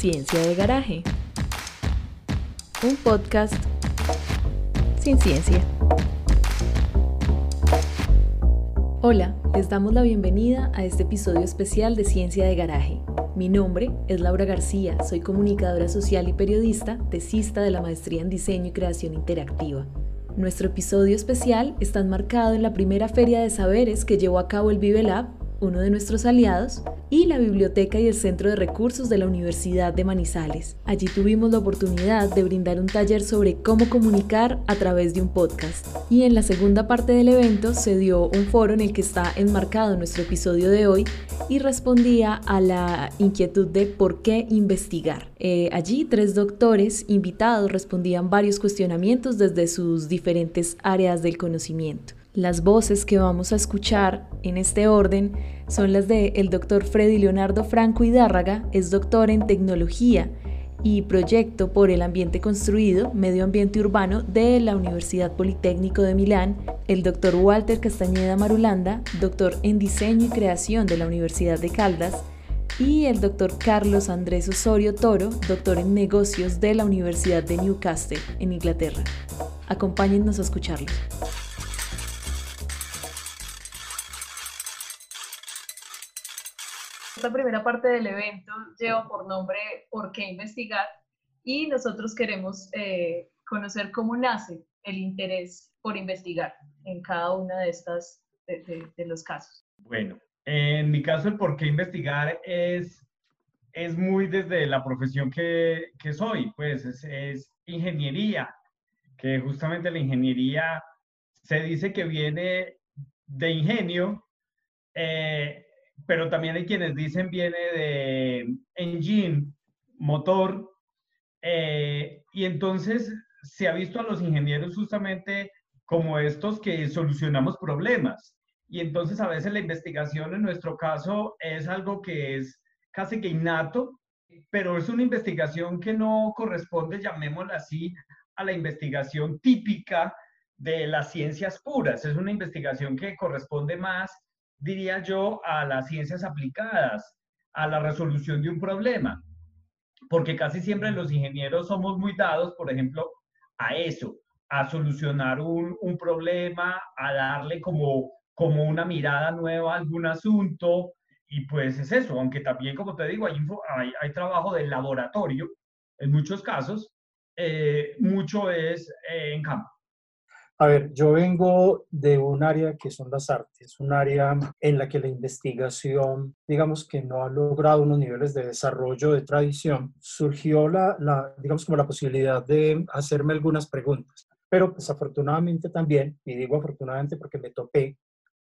Ciencia de Garaje, un podcast sin ciencia. Hola, les damos la bienvenida a este episodio especial de Ciencia de Garaje. Mi nombre es Laura García, soy comunicadora social y periodista, tesista de la maestría en diseño y creación interactiva. Nuestro episodio especial está enmarcado en la primera feria de saberes que llevó a cabo el Vive Lab uno de nuestros aliados, y la biblioteca y el centro de recursos de la Universidad de Manizales. Allí tuvimos la oportunidad de brindar un taller sobre cómo comunicar a través de un podcast. Y en la segunda parte del evento se dio un foro en el que está enmarcado nuestro episodio de hoy y respondía a la inquietud de por qué investigar. Eh, allí tres doctores invitados respondían varios cuestionamientos desde sus diferentes áreas del conocimiento. Las voces que vamos a escuchar en este orden son las de el doctor Freddy Leonardo Franco Hidárraga, es doctor en tecnología y proyecto por el ambiente construido, medio ambiente urbano de la Universidad Politécnico de Milán, el doctor Walter Castañeda Marulanda, doctor en diseño y creación de la Universidad de Caldas, y el doctor Carlos Andrés Osorio Toro, doctor en negocios de la Universidad de Newcastle, en Inglaterra. Acompáñennos a escucharlos. Esta primera parte del evento lleva por nombre ¿Por qué investigar? Y nosotros queremos eh, conocer cómo nace el interés por investigar en cada una de estas de, los casos. Bueno, en mi caso el por qué investigar es, es muy desde la profesión que, que soy, pues es, es, ingeniería, que justamente la ingeniería se dice que viene de ingenio, eh, pero también hay quienes dicen viene de engine, motor, eh, y entonces se ha visto a los ingenieros justamente como estos que solucionamos problemas. Y entonces a veces la investigación en nuestro caso es algo que es casi que innato, pero es una investigación que no corresponde, llamémosla así, a la investigación típica de las ciencias puras. Es una investigación que corresponde más diría yo, a las ciencias aplicadas, a la resolución de un problema, porque casi siempre los ingenieros somos muy dados, por ejemplo, a eso, a solucionar un, un problema, a darle como, como una mirada nueva a algún asunto, y pues es eso, aunque también, como te digo, hay, hay, hay trabajo de laboratorio, en muchos casos, eh, mucho es eh, en campo. A ver, yo vengo de un área que son las artes, un área en la que la investigación, digamos que no ha logrado unos niveles de desarrollo de tradición. Surgió la, la digamos como la posibilidad de hacerme algunas preguntas, pero desafortunadamente también, y digo afortunadamente porque me topé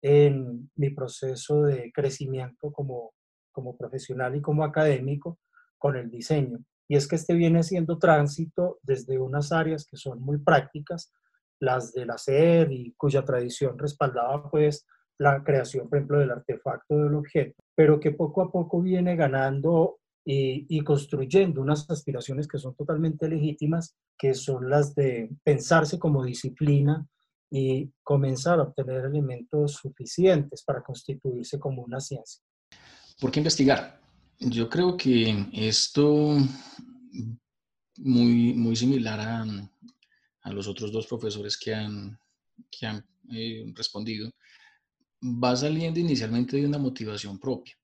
en mi proceso de crecimiento como, como profesional y como académico con el diseño. Y es que este viene siendo tránsito desde unas áreas que son muy prácticas las del hacer y cuya tradición respaldaba pues la creación, por ejemplo, del artefacto del objeto, pero que poco a poco viene ganando y, y, construyendo unas aspiraciones que son totalmente legítimas, que son las de pensarse como disciplina y comenzar a obtener elementos suficientes para constituirse como una ciencia. ¿Por qué investigar? Yo creo que esto muy, muy similar a, a los otros dos profesores que han, que han eh, respondido, va saliendo inicialmente de una motivación propia.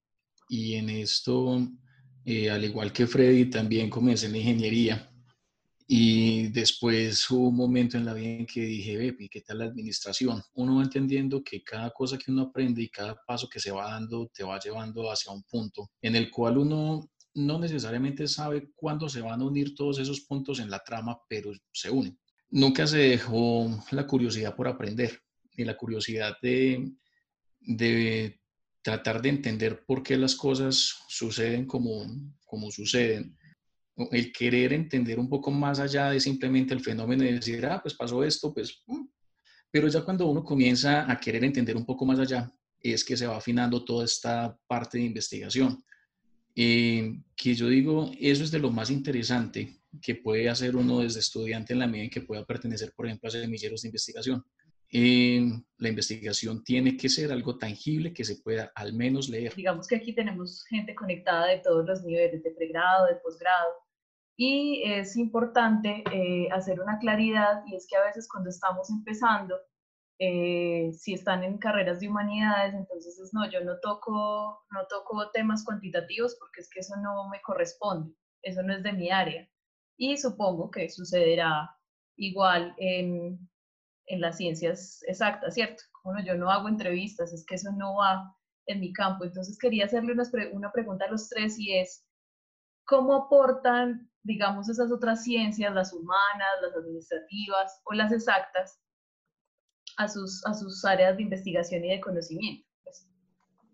Y en esto, eh, al igual que Freddy, también comencé en la ingeniería. Y después hubo un momento en la vida en que dije, Bepi, ¿qué tal la administración? Uno va entendiendo que cada cosa que uno aprende y cada paso que se va dando te va llevando hacia un punto en el cual uno no necesariamente sabe cuándo se van a unir todos esos puntos en la trama, pero se unen nunca se dejó la curiosidad por aprender y la curiosidad de, de tratar de entender por qué las cosas suceden como, como suceden. El querer entender un poco más allá de simplemente el fenómeno y decir, ah, pues pasó esto, pues... Mm". Pero ya cuando uno comienza a querer entender un poco más allá, es que se va afinando toda esta parte de investigación. Eh, que yo digo, eso es de lo más interesante que puede hacer uno desde estudiante en la medida en que pueda pertenecer, por ejemplo, a semilleros de investigación. la investigación tiene que ser algo tangible que se pueda al menos leer. Digamos que aquí tenemos gente conectada de todos los niveles, de pregrado, de posgrado, y es importante eh, hacer una claridad, y es que a veces cuando estamos empezando, eh, si están en carreras de humanidades, entonces es, no, yo no toco, no toco temas cuantitativos porque es que eso no me corresponde, eso no es de mi área. Y supongo que sucederá igual en, en las ciencias exactas, ¿cierto? Bueno, yo no hago entrevistas, es que eso no va en mi campo. Entonces quería hacerle una, una pregunta a los tres y es, ¿cómo aportan, digamos, esas otras ciencias, las humanas, las administrativas o las exactas, a sus, a sus áreas de investigación y de conocimiento? Pues.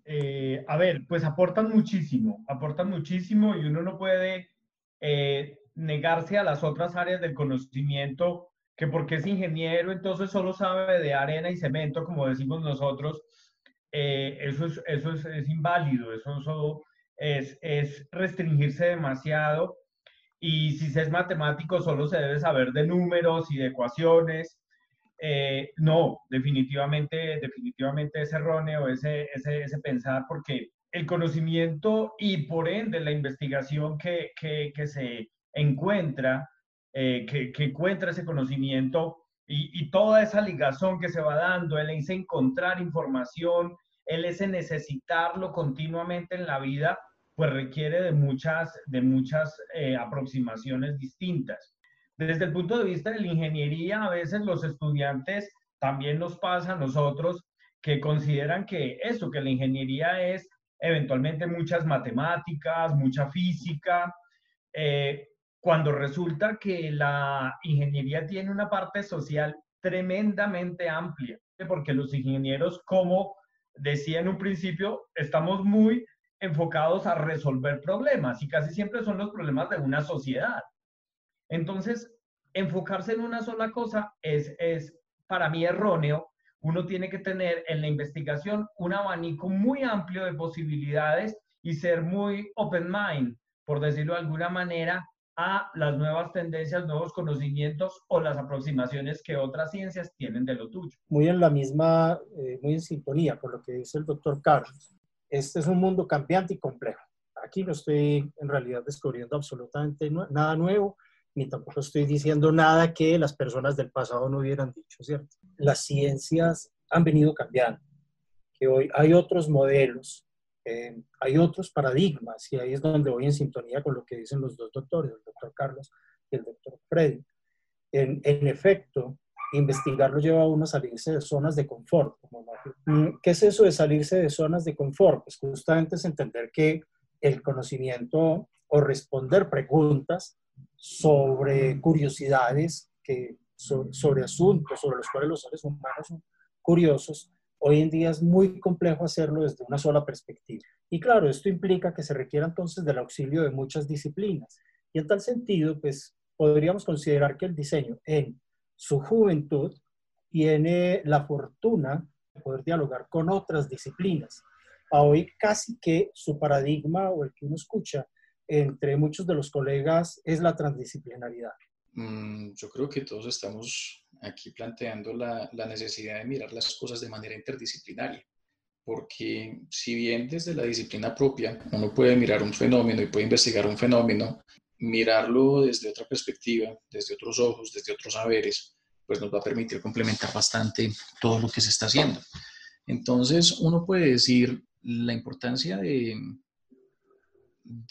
Eh, a ver, pues aportan muchísimo, aportan muchísimo y uno no puede eh, negarse a las otras áreas del conocimiento, que porque es ingeniero, entonces solo sabe de arena y cemento, como decimos nosotros, eh, eso, es, eso es, es inválido, eso, eso es, es restringirse demasiado. Y si se es matemático, solo se debe saber de números y de ecuaciones. Eh, no, definitivamente, definitivamente es erróneo ese, ese, pensar porque el conocimiento y por ende la investigación que, que se encuentra, eh, que, que, encuentra ese conocimiento y, y, toda esa ligazón que se va dando, el ese encontrar información, el ese necesitarlo continuamente en la vida, pues requiere de muchas, de muchas eh, aproximaciones distintas. Desde el punto de vista de la ingeniería, a veces los estudiantes también nos pasa a nosotros que consideran que eso, que la ingeniería es eventualmente muchas matemáticas, mucha física, eh, cuando resulta que la ingeniería tiene una parte social tremendamente amplia, porque los ingenieros, como decía en un principio, estamos muy enfocados a resolver problemas y casi siempre son los problemas de una sociedad. Entonces, enfocarse en una sola cosa es, es para mí erróneo. Uno tiene que tener en la investigación un abanico muy amplio de posibilidades y ser muy open mind, por decirlo de alguna manera, a las nuevas tendencias, nuevos conocimientos o las aproximaciones que otras ciencias tienen de lo tuyo. Muy en la misma, eh, muy en sintonía con lo que dice el doctor Carlos. Este es un mundo cambiante y complejo. Aquí no estoy en realidad descubriendo absolutamente nada nuevo ni tampoco estoy diciendo nada que las personas del pasado no hubieran dicho, ¿cierto? Las ciencias han venido cambiando, que hoy hay otros modelos, eh, hay otros paradigmas, y ahí es donde voy en sintonía con lo que dicen los dos doctores, el doctor Carlos y el doctor Freddy. En, en efecto, investigarlo lleva a uno a salirse de zonas de confort. Mm, ¿Qué es eso de salirse de zonas de confort? Pues justamente es entender que el conocimiento o responder preguntas sobre curiosidades, que, sobre, asuntos sobre los cuales los seres humanos son curiosos, hoy en día es muy complejo hacerlo desde una sola perspectiva. Y claro, esto implica que se requiera entonces del auxilio de muchas disciplinas. Y en tal sentido, pues podríamos considerar que el diseño en su juventud tiene la fortuna de poder dialogar con otras disciplinas. A hoy casi que su paradigma o el que uno escucha entre muchos de los colegas es la transdisciplinaridad? Mm, yo creo que todos estamos aquí planteando la, la, necesidad de mirar las cosas de manera interdisciplinaria, porque si bien desde la disciplina propia uno puede mirar un fenómeno y puede investigar un fenómeno, mirarlo desde otra perspectiva, desde otros ojos, desde otros saberes, pues nos va a permitir complementar bastante todo lo que se está haciendo. Entonces, uno puede decir la importancia de,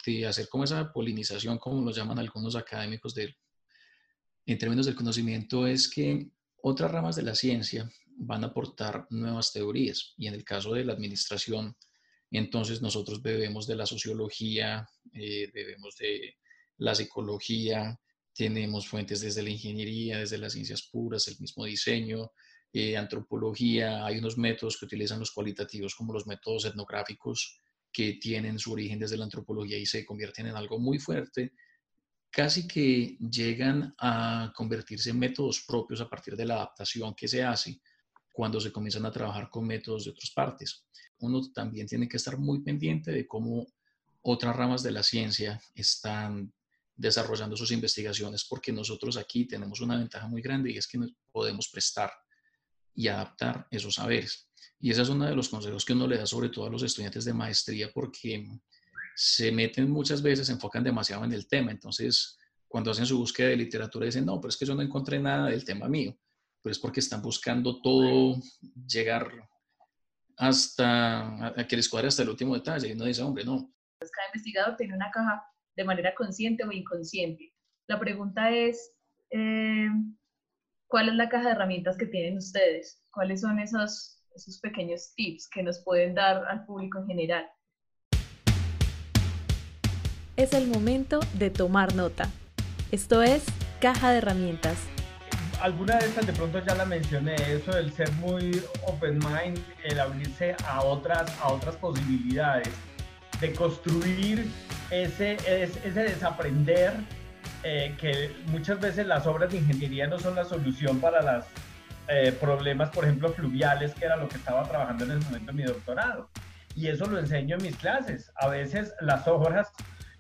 de hacer como esa polinización, como lo llaman algunos académicos de, en términos del conocimiento, es que otras ramas de la ciencia van a aportar nuevas teorías. Y en el caso de la administración, entonces nosotros bebemos de la sociología, eh, bebemos de la psicología, tenemos fuentes desde la ingeniería, desde las ciencias puras, el mismo diseño, eh, antropología, hay unos métodos que utilizan los cualitativos como los métodos etnográficos que tienen su origen desde la antropología y se convierten en algo muy fuerte, casi que llegan a convertirse en métodos propios a partir de la adaptación que se hace cuando se comienzan a trabajar con métodos de otras partes. Uno también tiene que estar muy pendiente de cómo otras ramas de la ciencia están desarrollando sus investigaciones porque nosotros aquí tenemos una ventaja muy grande y es que podemos prestar y adaptar esos saberes. Y ese es uno de los consejos que uno le da sobre todo a los estudiantes de maestría porque se meten muchas veces, se enfocan demasiado en el tema. Entonces, cuando hacen su búsqueda de literatura dicen, no, pero es que yo no encontré nada del tema mío. Pero es porque están buscando todo, llegar hasta, a que les cuadre hasta el último detalle. Y uno dice, hombre, no. Cada investigador tiene una caja de manera consciente o inconsciente. La pregunta es, eh, ¿cuál es la caja de herramientas que tienen ustedes? ¿Cuáles son esos, esos pequeños tips que nos pueden dar al público en general? Es el momento de tomar nota. Esto es Caja de Herramientas. Alguna de estas de pronto ya la mencioné, eso del ser muy open mind, el abrirse a otras, a otras posibilidades, de construir ese, ese, desaprender, eh, que muchas veces las obras de ingeniería no son la solución para los eh, problemas, por ejemplo, fluviales, que era lo que estaba trabajando en ese momento en mi doctorado. Y eso lo enseño en mis clases. A veces las obras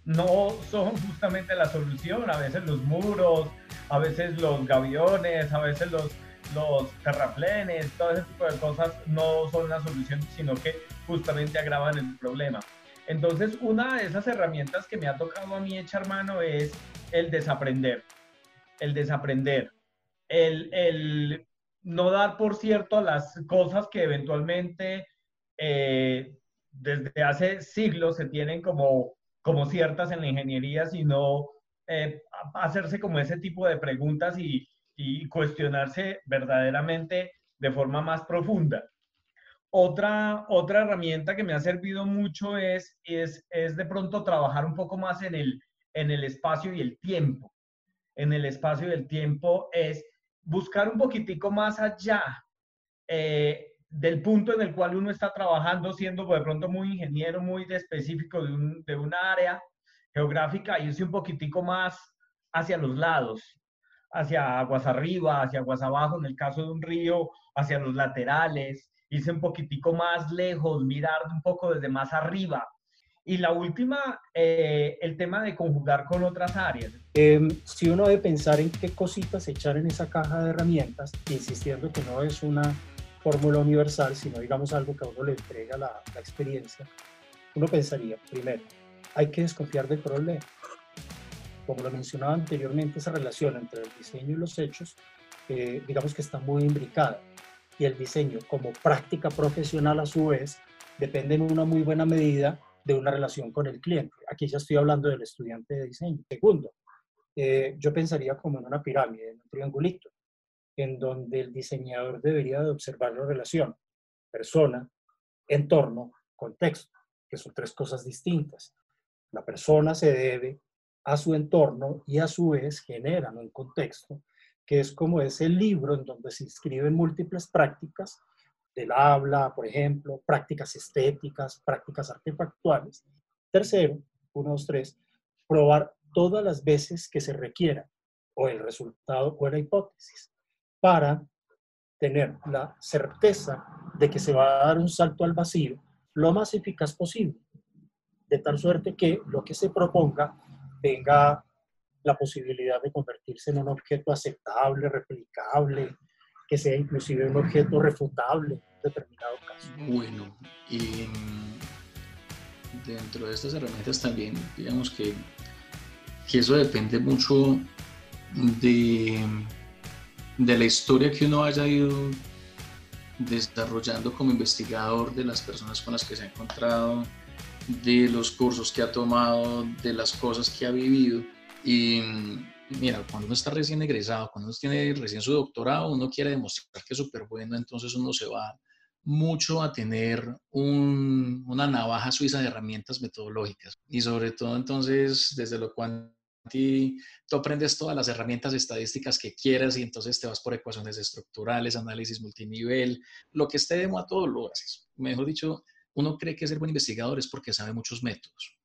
no son justamente la solución. A veces los muros, a veces los gaviones, a veces los, los terraplenes, todo ese tipo de cosas no son la solución, sino que justamente agravan el problema. Entonces, una de esas herramientas que me ha tocado a mí echar mano es el desaprender. El desaprender. El, el no dar por cierto las cosas que eventualmente eh, desde hace siglos se tienen como como ciertas en la ingeniería, sino eh, hacerse como ese tipo de preguntas y, cuestionarse verdaderamente de forma más profunda. Otra, otra herramienta que me ha servido mucho es, es, de pronto trabajar un poco más en el, en el espacio y el tiempo. En el espacio y el tiempo es buscar un poquitico más allá eh, del punto en el cual uno está trabajando, siendo de pronto muy ingeniero, muy específico de, un, de una área geográfica, irse un poquitico más hacia los lados, hacia aguas arriba, hacia aguas abajo, en el caso de un río, hacia los laterales, irse un poquitico más lejos, mirar un poco desde más arriba. Y la última, eh, el tema de conjugar con otras áreas. Em, si uno debe pensar en qué cositas echar en esa caja de herramientas, insistiendo que no es una fórmula universal, sino digamos algo que a uno le entrega la, experiencia, uno pensaría, primero, hay que desconfiar del problema. Como lo mencionaba anteriormente, esa relación entre el diseño y los hechos, eh, digamos que está muy imbricada. Y el diseño como práctica profesional a su vez depende en una muy buena medida de una relación con el cliente. Aquí ya estoy hablando del estudiante de diseño. Segundo, eh, yo pensaría como en una pirámide, en un triangulito en donde el diseñador debería de observar la relación persona, entorno, contexto, que son tres cosas distintas. La persona se debe a su entorno y a su vez generan un contexto que es como ese libro en donde se inscriben múltiples prácticas del habla, por ejemplo, prácticas estéticas, prácticas artefactuales. Tercero, uno, dos, tres, probar todas las veces que se requiera o el resultado o la hipótesis para tener la certeza de que se va a dar un salto al vacío lo más eficaz posible, de tal suerte que lo que se proponga tenga la posibilidad de convertirse en un objeto aceptable, replicable, que sea inclusive un objeto refutable en determinado caso. Bueno, y dentro de estas herramientas también, digamos que, que eso depende mucho de de la historia que uno haya ido desarrollando como investigador, de las personas con las que se ha encontrado, de los cursos que ha tomado, de las cosas que ha vivido. Y mira, cuando uno está recién egresado, cuando uno tiene recién su doctorado, uno quiere demostrar que es súper bueno, entonces uno se va mucho a tener una navaja suiza de herramientas metodológicas. Y sobre todo entonces, desde lo cual tú aprendes todas las herramientas estadísticas que quieras y entonces te vas por ecuaciones estructurales, análisis multinivel, lo que esté de moda, todo lo haces. Mejor dicho, uno cree que ser buen investigador es porque sabe muchos métodos.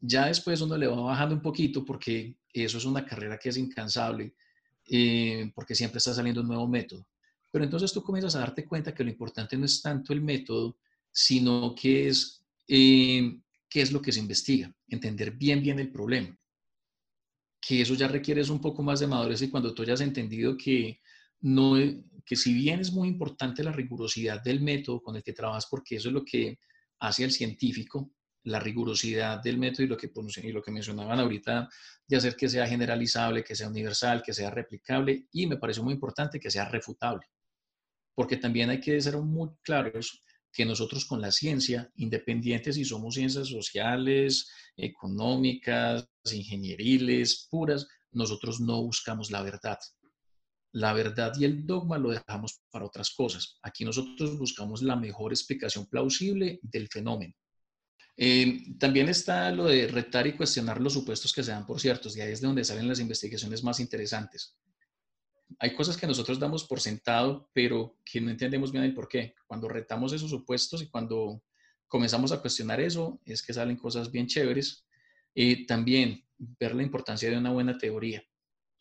Ya después uno le va bajando un poquito porque eso es una carrera que es incansable, eh, porque siempre está saliendo un nuevo método. Pero entonces tú comienzas a darte cuenta que lo importante no es tanto el método, sino que es eh, qué es lo que se investiga, entender bien, bien el problema que eso ya requiere un poco más de madurez y cuando tú hayas entendido que no, que si bien es muy importante la rigurosidad del método con el que trabajas, porque eso es lo que hace al científico, la rigurosidad del método y lo que, y lo que mencionaban ahorita de hacer que sea generalizable, que sea universal, que sea replicable y me parece muy importante que sea refutable. Porque también hay que ser muy claros que nosotros con la ciencia, independientes si somos ciencias sociales, económicas, ingenieriles, puras, nosotros no buscamos la verdad. La verdad y el dogma lo dejamos para otras cosas. Aquí nosotros buscamos la mejor explicación plausible del fenómeno. Eh, también está lo de retar y cuestionar los supuestos que se dan por ciertos, y ahí es de donde salen las investigaciones más interesantes. Hay cosas que nosotros damos por sentado, pero que no entendemos bien el por qué. Cuando retamos esos supuestos y cuando comenzamos a cuestionar eso, es que salen cosas bien chéveres. Y también ver la importancia de una buena teoría,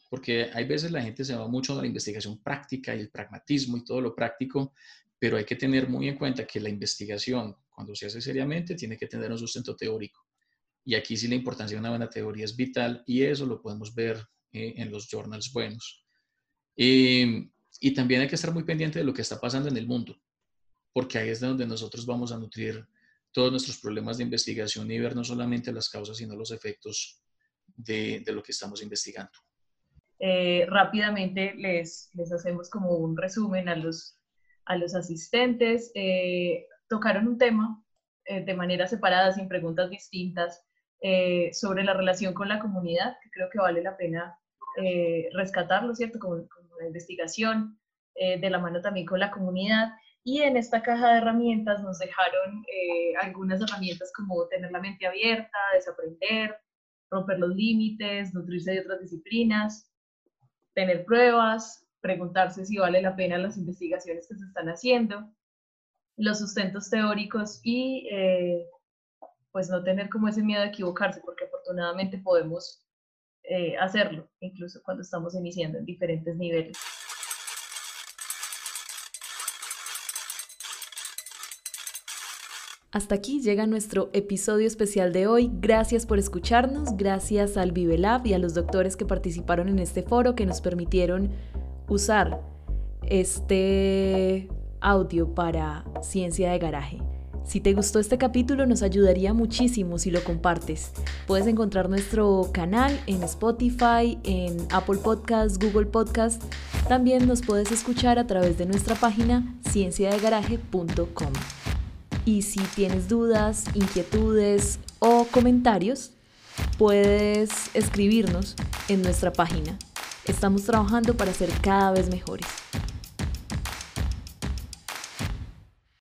porque hay veces la gente se va mucho a la investigación práctica y el pragmatismo y todo lo práctico, pero hay que tener muy en cuenta que la investigación cuando se hace seriamente, tiene que tener un sustento teórico. Y aquí sí la importancia de una buena teoría es vital y eso lo podemos ver eh, en los journals buenos. Em, y también hay que estar muy pendiente de lo que está pasando en el mundo, porque ahí es de donde nosotros vamos a nutrir todos nuestros problemas de investigación y ver no solamente las causas, sino los efectos de, de lo que estamos investigando. Eh, rápidamente les, les hacemos como un resumen a los, a los asistentes. Eh, tocaron un tema eh, de manera separada, sin preguntas distintas, eh, sobre la relación con la comunidad, que creo que vale la pena eh, rescatarlo, ¿cierto? Como, como la investigación, de la mano también con la comunidad. Y en esta caja de herramientas nos dejaron algunas herramientas como tener la mente abierta, desaprender, romper los límites, nutrirse de otras disciplinas, tener pruebas, preguntarse si vale la pena las investigaciones que se están haciendo, los sustentos teóricos y eh, pues no tener como ese miedo a equivocarse, porque afortunadamente podemos eh, hacerlo, incluso cuando estamos iniciando en diferentes niveles. Hasta aquí llega nuestro episodio especial de hoy. Gracias por escucharnos, gracias al ViveLab y a los doctores que participaron en este foro que nos permitieron usar este audio para Ciencia de Garaje. Si te gustó este capítulo nos ayudaría muchísimo si lo compartes. Puedes encontrar nuestro canal en Spotify, en Apple Podcasts, Google Podcasts. También nos puedes escuchar a través de nuestra página cienciadegaraje.com. Y si tienes dudas, inquietudes o comentarios, puedes escribirnos en nuestra página. Estamos trabajando para ser cada vez mejores.